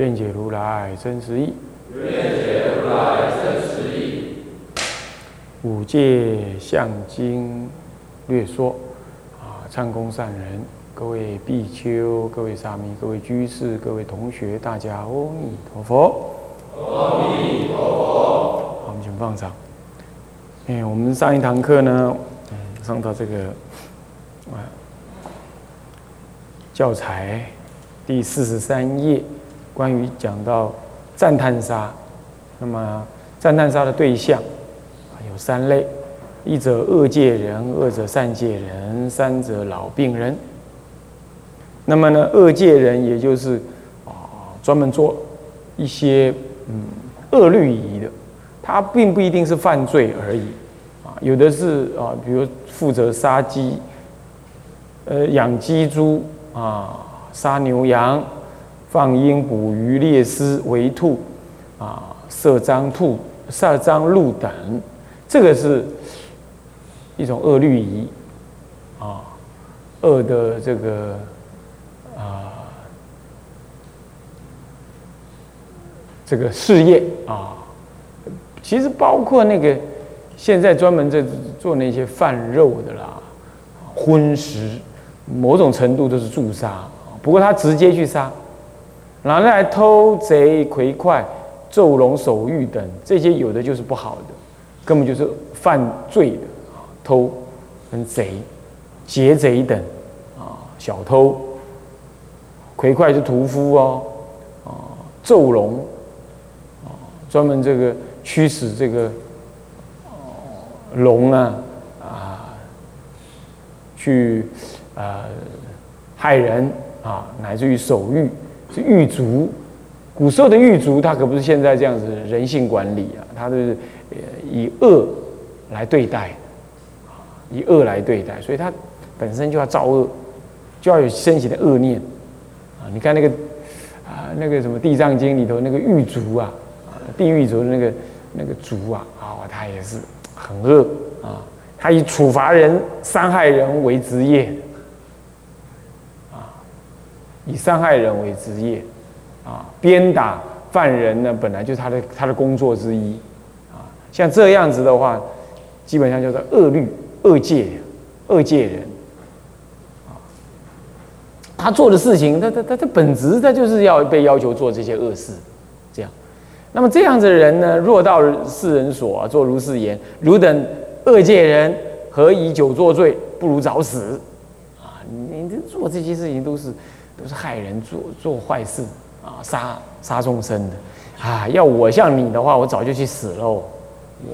愿解如来真实义。愿解如来真实义。五戒相经略说啊。唱功善人，各位比丘、各位沙弥、各位居士、各位同学，大家阿弥陀佛。阿弥陀佛。好，我们请放上。哎，我们上一堂课呢，上到这个啊教材第四十三页，关于讲到赞叹杀。那么赞叹杀的对象有三类。一者恶戒人，二者善戒人，三者老病人。那么呢，恶戒人也就是啊，专门做一些嗯恶律仪的，他并不一定是犯罪而已啊，有的是啊，比如负责杀鸡，呃，养鸡猪啊，杀牛羊，放鹰捕鱼猎狮围兔啊，射獐兔、射獐鹿等，这个是。一种恶律仪，啊，恶的这个啊，这个事业啊，其实包括那个现在专门在做那些贩肉的啦，荤食，某种程度都是助杀。不过他直接去杀，然后来偷贼魁快、咒龙守狱等这些，有的就是不好的，根本就是犯罪的啊。偷、跟贼、劫贼等，啊，小偷、魁快是屠夫哦，啊，咒龙，啊，专门这个驱使这个龙啊，啊，去啊害人啊，乃至于守狱是狱卒。古时候的狱卒，他可不是现在这样子人性管理啊，他是以恶来对待。以恶来对待，所以他本身就要造恶，就要有升起的恶念啊！你看那个啊，那个什么《地藏经》里头那个狱卒啊，地狱族的那个那个卒啊，啊，他也是很恶啊！他以处罚人、伤害人为职业，以伤害人为职业啊，鞭打犯人呢，本来就是他的他的工作之一啊。像这样子的话，基本上叫做恶律。恶戒，恶戒人，啊，他做的事情，他他他他本质他就是要被要求做这些恶事，这样。那么这样子的人呢，若到世人所做如是言，汝等恶戒人，何以久作罪？不如早死。啊，你这做这些事情都是都是害人，做做坏事啊，杀杀众生的。啊，要我像你的话，我早就去死喽。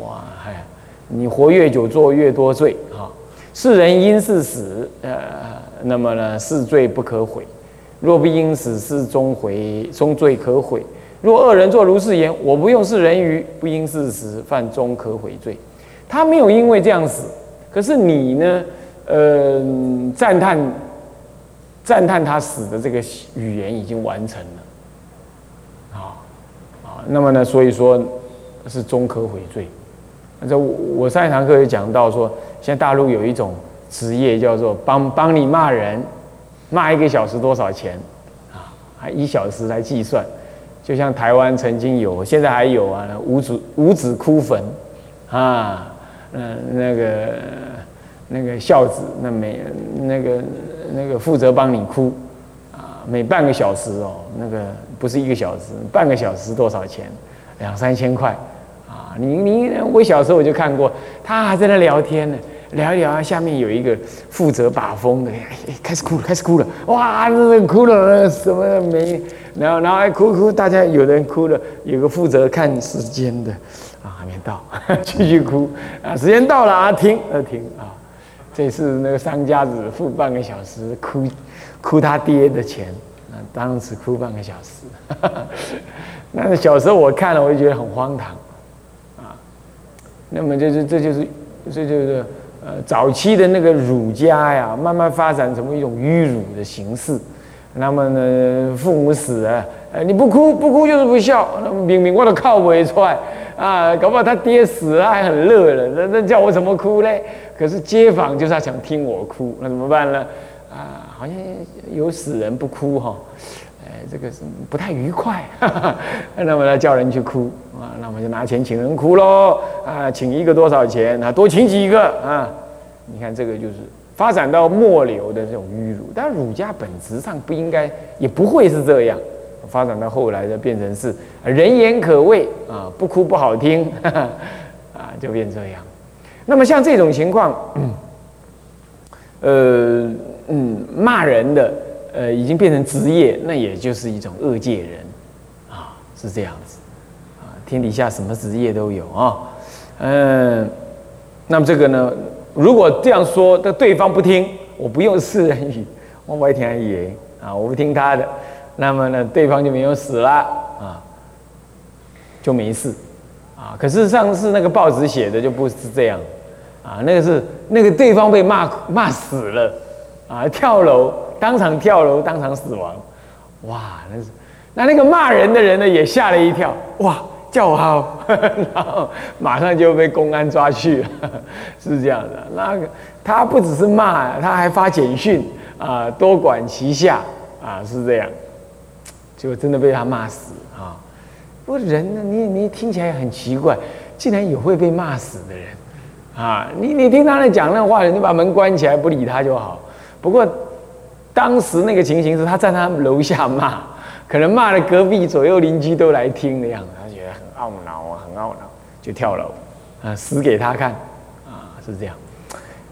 哇，嗨。你活越久，做越多罪啊！世人因是死，呃，那么呢，是罪不可悔；若不因死，是终悔，终罪可悔。若恶人作如是言，我不用是人鱼，不因是死，犯终可悔罪。他没有因为这样死，可是你呢？呃，赞叹赞叹他死的这个语言已经完成了，啊啊，那么呢，所以说是终可悔罪。这我上一堂课也讲到说，现在大陆有一种职业叫做帮帮你骂人，骂一个小时多少钱啊？还一小时来计算，就像台湾曾经有，现在还有啊，五子五子哭坟啊，嗯，那个那个孝子，那没那个那个负责帮你哭啊，每半个小时哦，那个不是一个小时，半个小时多少钱？两三千块。啊你你我小时候我就看过，他还在那聊天呢，聊一聊啊，下面有一个负责把风的，开始哭了，开始哭了，哇，那哭了什么没？然后然后还哭哭，大家有人哭了，有个负责看时间的，啊，还没到，继续哭，啊，时间到了啊，停，啊停啊，这次那个商家只付半个小时，哭哭他爹的钱，啊，当时哭半个小时。那小时候我看了，我就觉得很荒唐啊。那么就是这就是这就是呃早期的那个儒家呀，慢慢发展成为一种迂儒的形式。那么呢，父母死了，呃，你不哭不哭就是不孝。那么明明我都靠不出来啊，搞不好他爹死了还很乐了，那那叫我怎么哭嘞？可是街坊就是他想听我哭，那怎么办呢？啊，好像有死人不哭哈，哎，这个是不太愉快。哈 哈那么他叫人去哭啊，那么就拿钱请人哭喽啊，请一个多少钱啊？多请几个啊？你看这个就是。发展到末流的这种迂儒，但儒家本质上不应该，也不会是这样。发展到后来的变成是人言可畏啊，不哭不好听 啊，就变这样。那么像这种情况，呃嗯，骂人的呃已经变成职业，那也就是一种恶界人啊，是这样子啊。天底下什么职业都有啊，嗯，那么这个呢？如果这样说，的对方不听，我不用四人语，我不听言啊，我不听他的，那么呢，对方就没有死了啊，就没事啊。可是上次那个报纸写的就不是这样啊，那个是那个对方被骂骂死了啊，跳楼，当场跳楼，当场死亡，哇，那是那那个骂人的人呢也吓了一跳，哇。叫好，然后马上就被公安抓去了，是这样的。那个他不只是骂，他还发简讯啊，多管齐下啊，是这样。结果真的被他骂死啊！不过人呢，你你听起来很奇怪，竟然有会被骂死的人啊！你你听他在讲那话，你把门关起来不理他就好。不过当时那个情形是他在他楼下骂，可能骂了隔壁左右邻居都来听的样子。他觉得很懊恼啊，很懊恼，就跳楼，啊，死给他看，啊，是这样。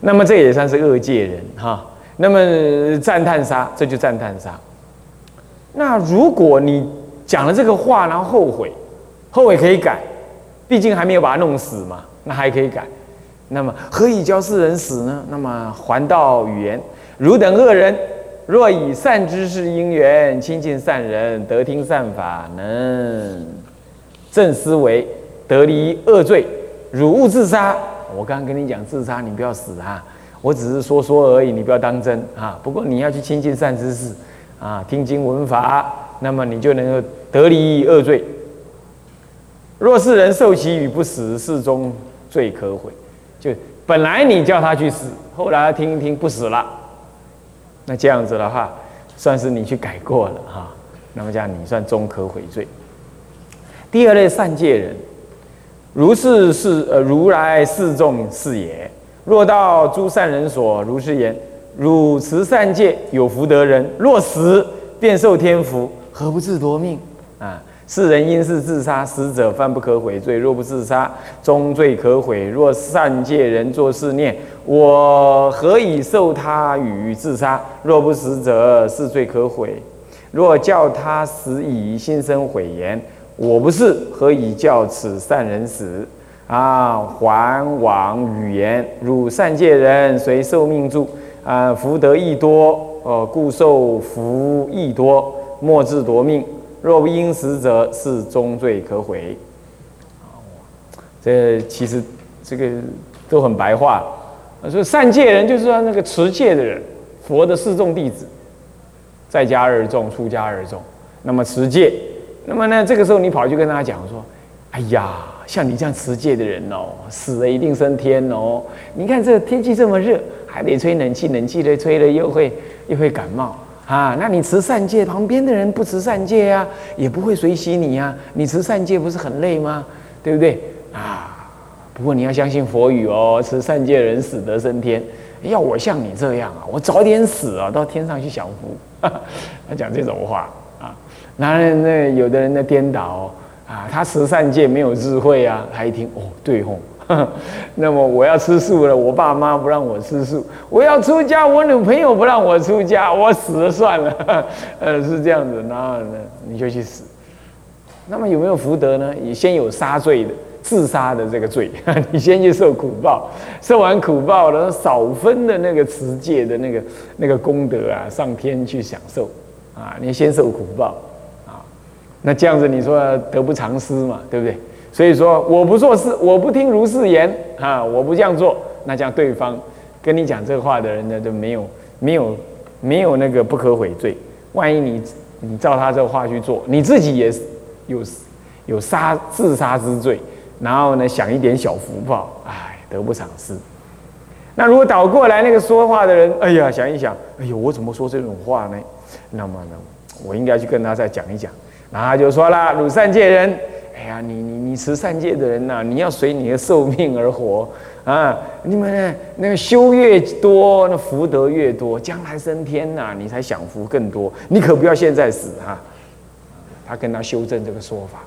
那么这也算是恶界人哈。那么赞叹杀，这就赞叹杀。那如果你讲了这个话，然后后悔，后悔可以改，毕竟还没有把他弄死嘛，那还可以改。那么何以教世人死呢？那么还道语言，汝等恶人，若以善知识因缘亲近善人，得听善法，能。正思维得离恶罪，汝勿自杀。我刚刚跟你讲自杀，你不要死啊！我只是说说而已，你不要当真啊。不过你要去亲近善知识啊，听经闻法，那么你就能够得离恶罪。若是人受其语不死，是中罪可悔。就本来你叫他去死，后来听一听不死了，那这样子的话，算是你去改过了哈。那么这样你算终可悔罪。第二类善戒人，如是是呃如来示众是也。若到诸善人所，如是言：汝持善戒，有福得人。若死，便受天福，何不自夺命？啊！世人因是自杀，死者犯不可悔罪。若不自杀，终罪可悔。若善戒人作是念：我何以受他与自杀？若不死者，是罪可悔。若叫他死以心生悔言。我不是，何以教此善人死？啊，还往语言，汝善戒人，随受命助，啊，福德益多，呃，故受福益多，莫自夺命。若不因死者，是终罪可悔。这其实这个都很白话。说善戒人就是说那个持戒的人，佛的四众弟子，在家二众，出家二众，那么持戒。那么呢，这个时候你跑去跟他讲说：“哎呀，像你这样持戒的人哦，死了一定升天哦。你看这天气这么热，还得吹冷气，冷气的吹了又会又会感冒啊。那你持善戒，旁边的人不持善戒啊，也不会随喜你呀。你持善戒不是很累吗？对不对啊？不过你要相信佛语哦，持善戒人死得升天。要我像你这样啊，我早点死啊，到天上去享福。他讲这种话。”啊，男人那有的人的颠倒啊，他持善戒没有智慧啊，他一听哦，对吼，那么我要吃素了，我爸妈不让我吃素，我要出家，我女朋友不让我出家，我死了算了，呃，是这样子，然后呢，你就去死。那么有没有福德呢？你先有杀罪的自杀的这个罪，你先去受苦报，受完苦报了，少分的那个持戒的那个那个功德啊，上天去享受。啊，你先受苦报啊。那这样子你说得不偿失嘛，对不对？所以说我不做事，我不听如是言啊，我不这样做，那这样对方跟你讲这话的人呢，就没有没有没有那个不可悔罪。万一你你照他这话去做，你自己也有有杀自杀之罪，然后呢享一点小福报，哎，得不偿失。那如果倒过来，那个说话的人，哎呀，想一想，哎呦，我怎么说这种话呢？那么呢，我应该去跟他再讲一讲。然后他就说了：“鲁善界人，哎呀，你你你持善戒的人呐，你要随你的寿命而活啊！你们呢，那个修越多，那福德越多，将来升天呐，你才享福更多。你可不要现在死哈！”他跟他修正这个说法。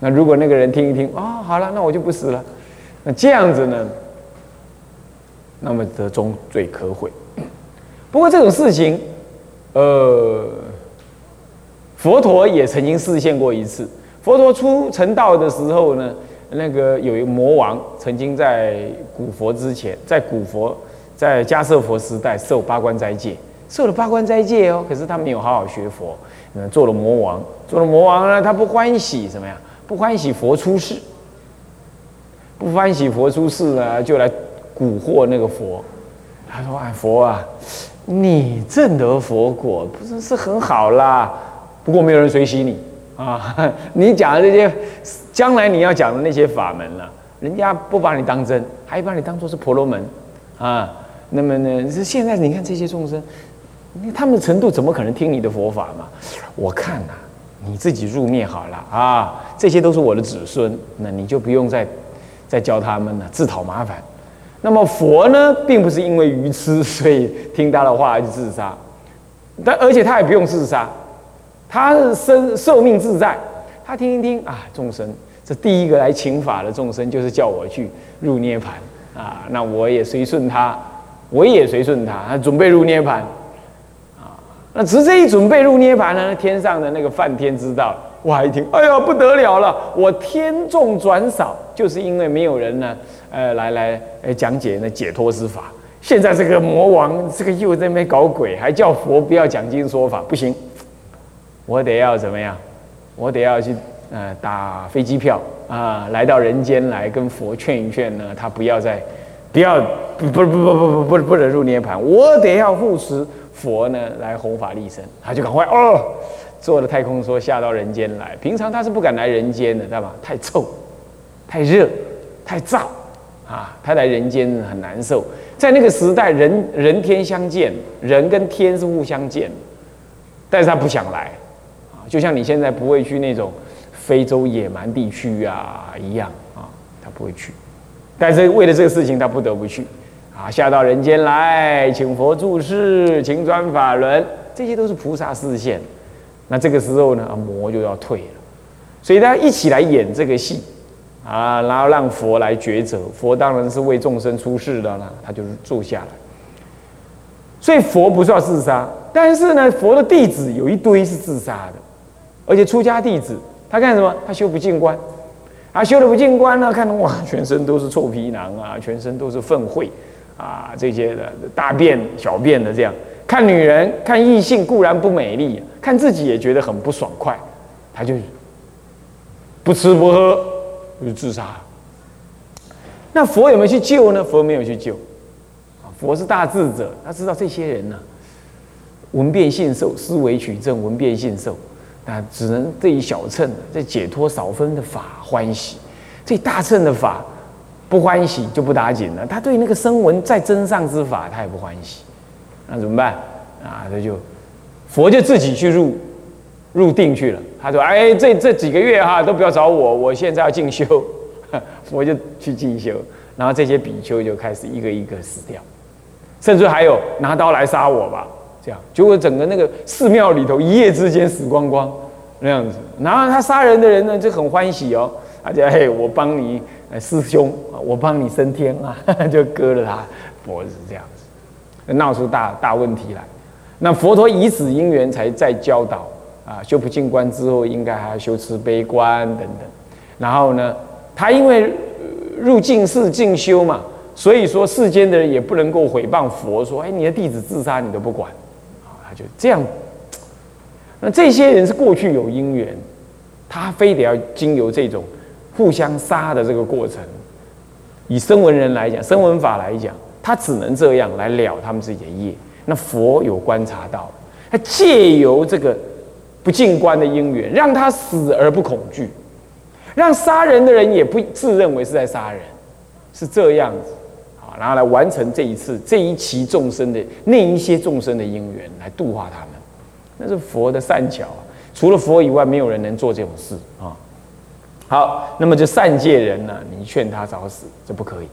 那如果那个人听一听，啊，好了，那我就不死了。那这样子呢？那么得终罪可悔。不过这种事情，呃，佛陀也曾经示现过一次。佛陀出成道的时候呢，那个有一个魔王曾经在古佛之前，在古佛在迦叶佛时代受八关斋戒，受了八关斋戒哦，可是他没有好好学佛，嗯，做了魔王，做了魔王呢，他不欢喜怎么样？不欢喜佛出世，不欢喜佛出世呢，就来。蛊惑那个佛，他说：“哎，佛啊，你证得佛果不是是很好啦，不过没有人随喜你啊。你讲的这些，将来你要讲的那些法门了，人家不把你当真，还把你当做是婆罗门啊。那么呢，是现在你看这些众生，他们的程度怎么可能听你的佛法嘛？我看呐，你自己入灭好了啊，这些都是我的子孙，那你就不用再再教他们了，自讨麻烦。”那么佛呢，并不是因为愚痴，所以听他的话而自杀，但而且他也不用自杀，他是生寿命自在，他听一听啊，众生这第一个来请法的众生，就是叫我去入涅盘啊，那我也随顺他，我也随顺他，准备入涅盘啊，那只是这一准备入涅盘呢，天上的那个梵天知道。哇一听，哎呀，不得了了！我天众转少，就是因为没有人呢，呃，来来呃讲解那解脱之法。现在这个魔王，这个又在那边搞鬼，还叫佛不要讲经说法，不行，我得要怎么样？我得要去呃打飞机票啊，来到人间来跟佛劝一劝呢，他不要再不要不不不不不不不能入涅盘，我得要护持佛呢来弘法利生，他就赶快哦。坐了太空梭下到人间来，平常他是不敢来人间的，知道吧？太臭、太热、太燥啊！他来人间很难受。在那个时代，人人天相见，人跟天是互相见，但是他不想来，就像你现在不会去那种非洲野蛮地区啊一样啊，他不会去。但是为了这个事情，他不得不去啊，下到人间来，请佛注释，请转法轮，这些都是菩萨示现。那这个时候呢，魔就要退了，所以大家一起来演这个戏啊，然后让佛来抉择。佛当然是为众生出世的了，他就是坐下来。所以佛不是要自杀，但是呢，佛的弟子有一堆是自杀的，而且出家弟子他干什么？他修不净观，啊，修的不净观呢，看到哇，全身都是臭皮囊啊，全身都是粪秽啊，这些的大便小便的这样。看女人，看异性固然不美丽，看自己也觉得很不爽快，他就不吃不喝就自杀。那佛有没有去救呢？佛没有去救，佛是大智者，他知道这些人呢，闻变信受，思维取证，闻变信受，啊只能这一小乘这解脱少分的法欢喜，这大乘的法不欢喜就不打紧了。他对那个声闻再真上之法，他也不欢喜。那怎么办啊？他就佛就自己去入入定去了。他说：“哎，这这几个月哈都不要找我，我现在要进修。”我就去进修，然后这些比丘就开始一个一个死掉，甚至还有拿刀来杀我吧。结果整个那个寺庙里头一夜之间死光光那样子。然后他杀人的人呢就很欢喜哦，他就嘿，我帮你师兄，我帮你升天啊，就割了他脖子这样子。闹出大大问题来，那佛陀以此因缘才在教导啊，修不净观之后，应该还要修慈悲观等等。然后呢，他因为入净世净修嘛，所以说世间的人也不能够毁谤佛，说哎，你的弟子自杀你都不管，就这样那这些人是过去有因缘，他非得要经由这种互相杀的这个过程。以声闻人来讲，声闻法来讲，他只能这样来了他们自己的业。那佛有观察到，他借由这个不进观的因缘，让他死而不恐惧，让杀人的人也不自认为是在杀人，是这样子，然后来完成这一次这一期众生的那一些众生的因缘，来度化他们。那是佛的善巧啊，除了佛以外，没有人能做这种事啊。好，那么就善戒人呢，你劝他早死，这不可以。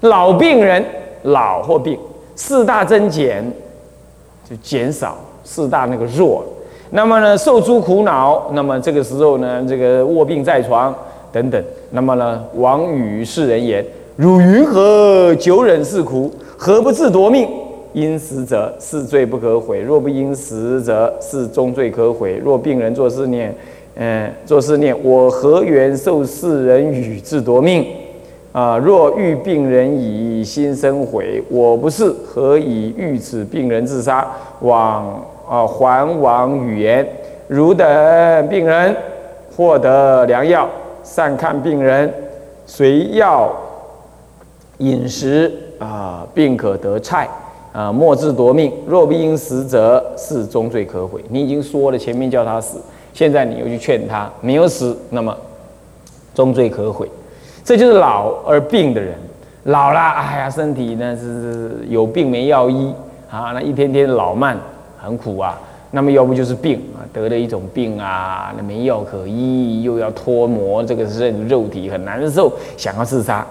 老病人，老或病，四大增减，就减少四大那个弱。那么呢，受诸苦恼，那么这个时候呢，这个卧病在床等等。那么呢，王与世人言：汝云何久忍是苦？何不自夺命？因死者是罪不可悔；若不因死者是终罪可悔。若病人作是念，嗯，作是念：我何缘受世人与自夺命？啊！若遇病人以心生悔，我不是何以遇此病人自杀？往啊，还往语言：汝等病人获得良药，善看病人，随药饮食啊，病可得菜。啊，莫自夺命。若不因死者，是终罪可悔。你已经说了，前面叫他死，现在你又去劝他，没有死，那么终罪可悔。这就是老而病的人，老了，哎呀，身体呢是有病没药医啊，那一天天老慢，很苦啊。那么要不就是病啊，得了一种病啊，那没药可医，又要脱模这个肉肉体，很难受，想要自杀。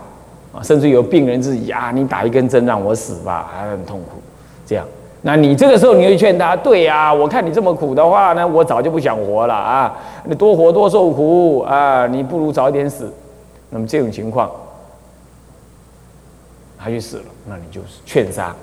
甚至有病人自己啊，你打一根针让我死吧，还很痛苦。这样，那你这个时候你会劝他，对呀，我看你这么苦的话呢，我早就不想活了啊，你多活多受苦啊，你不如早点死。那么这种情况，他就死了，那你就是劝杀。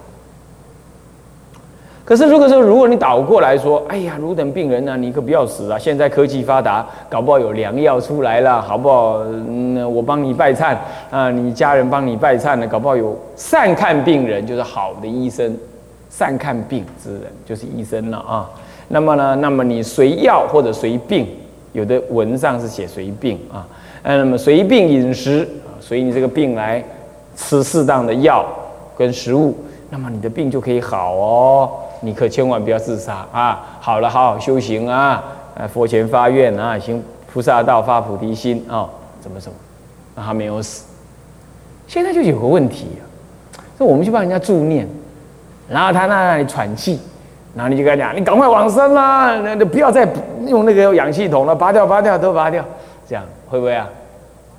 可是，如果说如果你倒过来说，哎呀，汝等病人呢，你可不要死啊！现在科技发达，搞不好有良药出来了，好不好？嗯，我帮你拜忏啊，你家人帮你拜忏呢，搞不好有善看病人，就是好的医生，善看病之人就是医生了啊。那么呢，那么你随药或者随病，有的文上是写随病啊，呃，那么随病饮食啊，随你这个病来吃适当的药跟食物，那么你的病就可以好哦。你可千万不要自杀啊！好了，好好修行啊！呃，佛前发愿啊，行菩萨道，发菩提心啊，怎么怎么？那他没有死。现在就有个问题啊，那我们去帮人家助念，然后他那里喘气，然后你就跟他讲，你赶快往生啦，那那不要再用那个氧气筒了，拔掉，拔掉，都拔掉，这样会不会啊？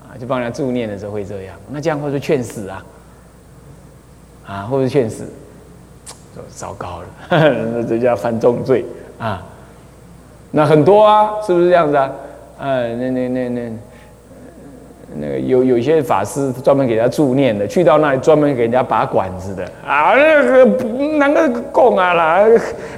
啊，就帮人家助念的时候会这样，那这样会不会劝死啊？啊，会不会劝死？糟糕了，那这叫犯重罪啊！那很多啊，是不是这样子啊？呃，那那那那那个有有一些法师专门给他助念的，去到那里专门给人家拔管子的啊，那个那个讲啊啦，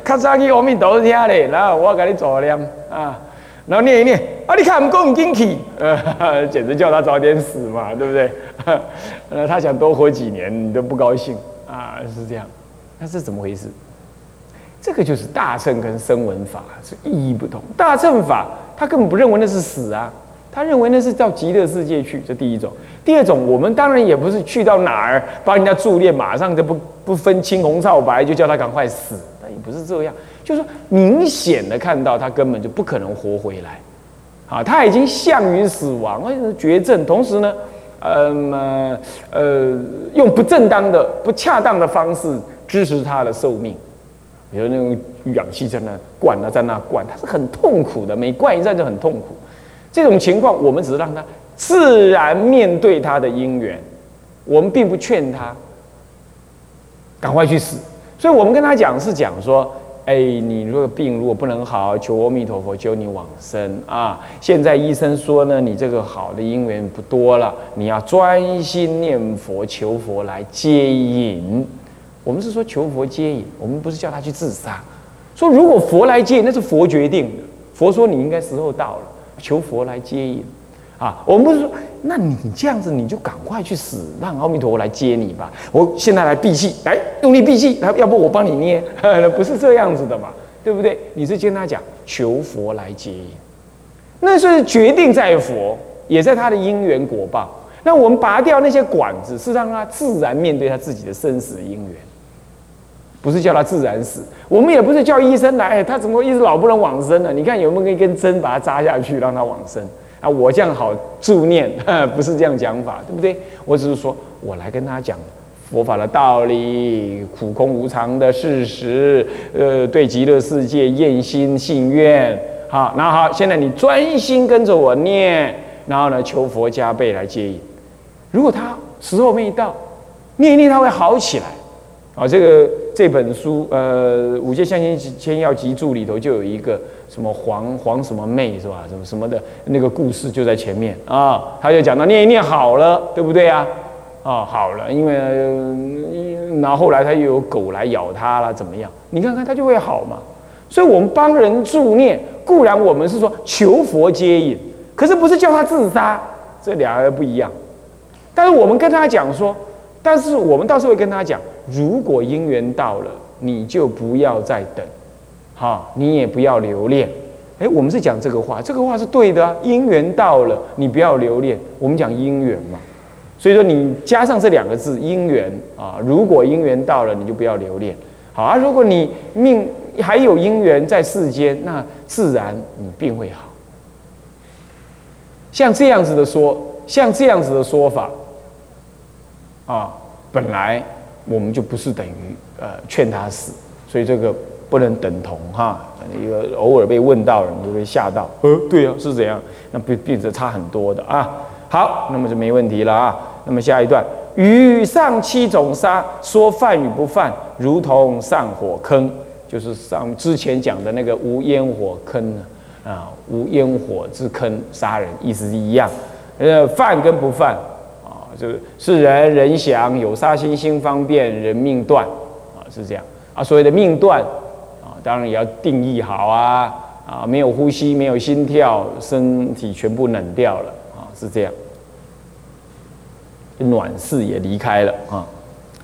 咔嚓去阿弥陀听嘞，然后我给你做念啊，然后念一念啊，你看不够进去，呃，简直叫他早点死嘛，对不对？呃，他想多活几年，你都不高兴啊，是这样。那是怎么回事？这个就是大乘跟声闻法是意义不同。大乘法他根本不认为那是死啊，他认为那是到极乐世界去。这第一种。第二种，我们当然也不是去到哪儿帮人家助念，马上就不不分青红皂白就叫他赶快死，那也不是这样。就是说，明显的看到他根本就不可能活回来，啊，他已经向于死亡，绝症。同时呢，呃呃，用不正当的、不恰当的方式。支持他的寿命，比如那种氧气在那灌啊，在那灌，他是很痛苦的，每灌一站就很痛苦。这种情况，我们只是让他自然面对他的因缘，我们并不劝他赶快去死。所以我们跟他讲是讲说，哎，你如果病如果不能好，求阿弥陀佛救你往生啊。现在医生说呢，你这个好的因缘不多了，你要专心念佛求佛来接引。我们是说求佛接引，我们不是叫他去自杀。说如果佛来接引，那是佛决定的。佛说你应该时候到了，求佛来接引。啊，我们不是说，那你这样子你就赶快去死，让阿弥陀佛来接你吧。我现在来闭气，来用力闭气，来，要不我帮你捏，不是这样子的嘛？对不对？你是跟他讲求佛来接引，那是决定在佛，也在他的因缘果报。那我们拔掉那些管子，是让他自然面对他自己的生死因缘，不是叫他自然死。我们也不是叫医生来，他怎么一直老不能往生呢？你看有没有一根针把他扎下去，让他往生啊？我这样好助念，不是这样讲法，对不对？我只是说我来跟他讲佛法的道理，苦空无常的事实，呃，对极乐世界厌心信愿。好，那好，现在你专心跟着我念，然后呢，求佛加倍来接引。如果他时候没到，念一念他会好起来，啊，这个这本书，呃，《五戒相心千要集注》里头就有一个什么黄黄什么妹是吧？什么什么的那个故事就在前面啊，他就讲到念一念好了，对不对啊？啊，好了，因为然后后来他又有狗来咬他了，怎么样？你看看他就会好嘛。所以我们帮人助念，固然我们是说求佛接引，可是不是叫他自杀，这两个不一样。但是我们跟他讲说，但是我们到时候会跟他讲，如果因缘到了，你就不要再等，哈，你也不要留恋。哎，我们是讲这个话，这个话是对的啊。因缘到了，你不要留恋。我们讲因缘嘛，所以说你加上这两个字因缘啊，如果因缘到了，你就不要留恋。好啊，如果你命还有因缘在世间，那自然你病会好。像这样子的说，像这样子的说法。啊，本来我们就不是等于呃劝他死，所以这个不能等同哈。一个偶尔被问到，人就会吓到。呃，对呀，是怎样？那变变得差很多的啊。好，那么就没问题了啊。那么下一段，与上七种杀，说犯与不犯，如同上火坑，就是上之前讲的那个无烟火坑啊，无烟火之坑杀人，意思是一样。呃，犯跟不犯啊。就是是人人想有杀心心方便人命断啊是这样啊所谓的命断当然也要定义好啊啊没有呼吸没有心跳身体全部冷掉了啊是这样。暖室也离开了啊。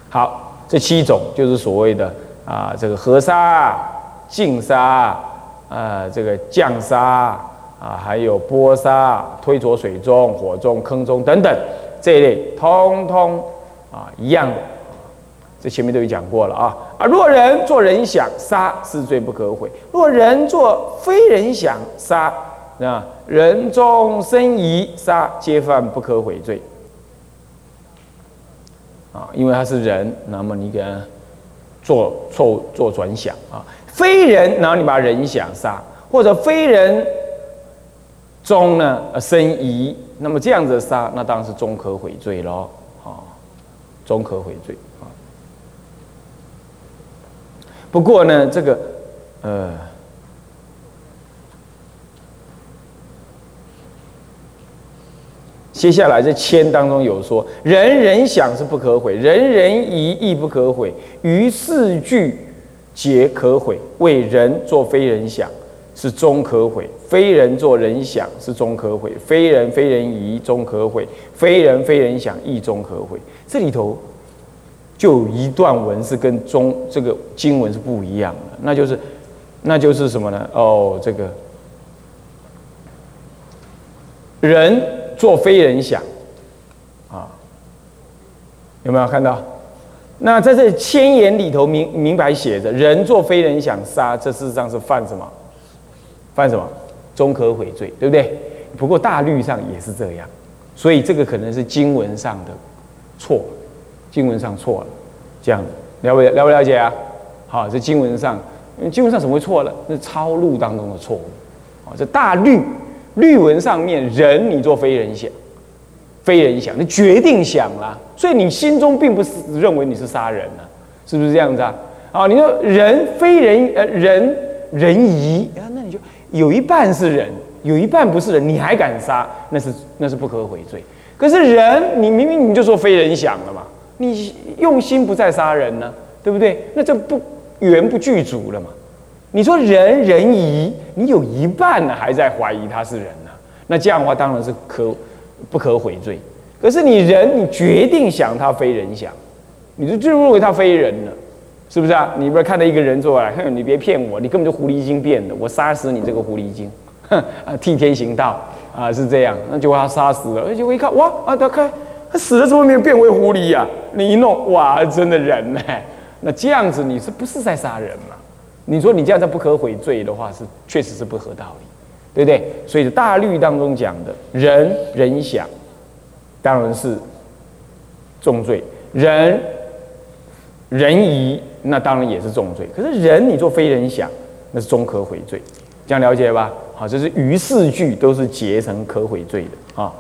好这七种就是所谓的啊这个河沙净沙啊这个降沙啊还有波沙推着水中火中坑中等等。这一类通通啊一样的，这前面都有讲过了啊。啊！若人做人想杀，是罪不可悔；若人做非人想杀，啊，人中生疑杀，皆犯不可悔罪。啊，因为他是人，那么你给他做错做转想啊，非人，然后你把人想杀，或者非人。中呢，生疑，那么这样子杀，那当然是中可悔罪喽，啊，中可悔罪啊。不过呢，这个，呃，接下来这签当中有说，人人想是不可悔，人人疑亦不可悔，于四句皆可悔，为人作非人想。是终可悔，非人作人想是终可悔，非人非人疑终可悔，非人非人想亦终可悔。这里头就一段文是跟中这个经文是不一样的，那就是，那就是什么呢？哦，这个人做非人想啊，有没有看到？那在这千言里头明明白写着，人做非人想杀，这事实上是犯什么？犯什么？终可悔罪，对不对？不过大律上也是这样，所以这个可能是经文上的错，经文上错了，这样了不了不了解啊？好，这经文上，经文上怎么会错了？那抄录当中的错误。啊，这大律律文上面人你做非人想，非人想，你决定想了，所以你心中并不是认为你是杀人啊，是不是这样子啊？啊，你说人非人呃人人疑啊，那你就。有一半是人，有一半不是人，你还敢杀？那是那是不可悔罪。可是人，你明明你就说非人想了嘛，你用心不再杀人呢，对不对？那这不缘不具足了嘛？你说人人疑，你有一半呢还在怀疑他是人呢，那这样的话当然是可不可悔罪。可是你人，你决定想他非人想，你就就认为他非人了，是不是啊？你不是看到一个人过来，哼，你别骗我，你根本就狐狸精变的，我杀死你这个狐狸精，哼啊，替天行道啊，是这样，那就把他杀死了，而且我一看，哇啊，他看他死了怎么没有变回狐狸呀？你一弄，哇，真的人呢？那这样子你是不是在杀人嘛？你说你这样在不可悔罪的话，是确实是不合道理，对不对？所以大律当中讲的人人想，当然是重罪，人人疑。那当然也是重罪，可是人你做非人想，那是终可悔罪，这样了解吧？好，这是于四句都是结成可悔罪的啊。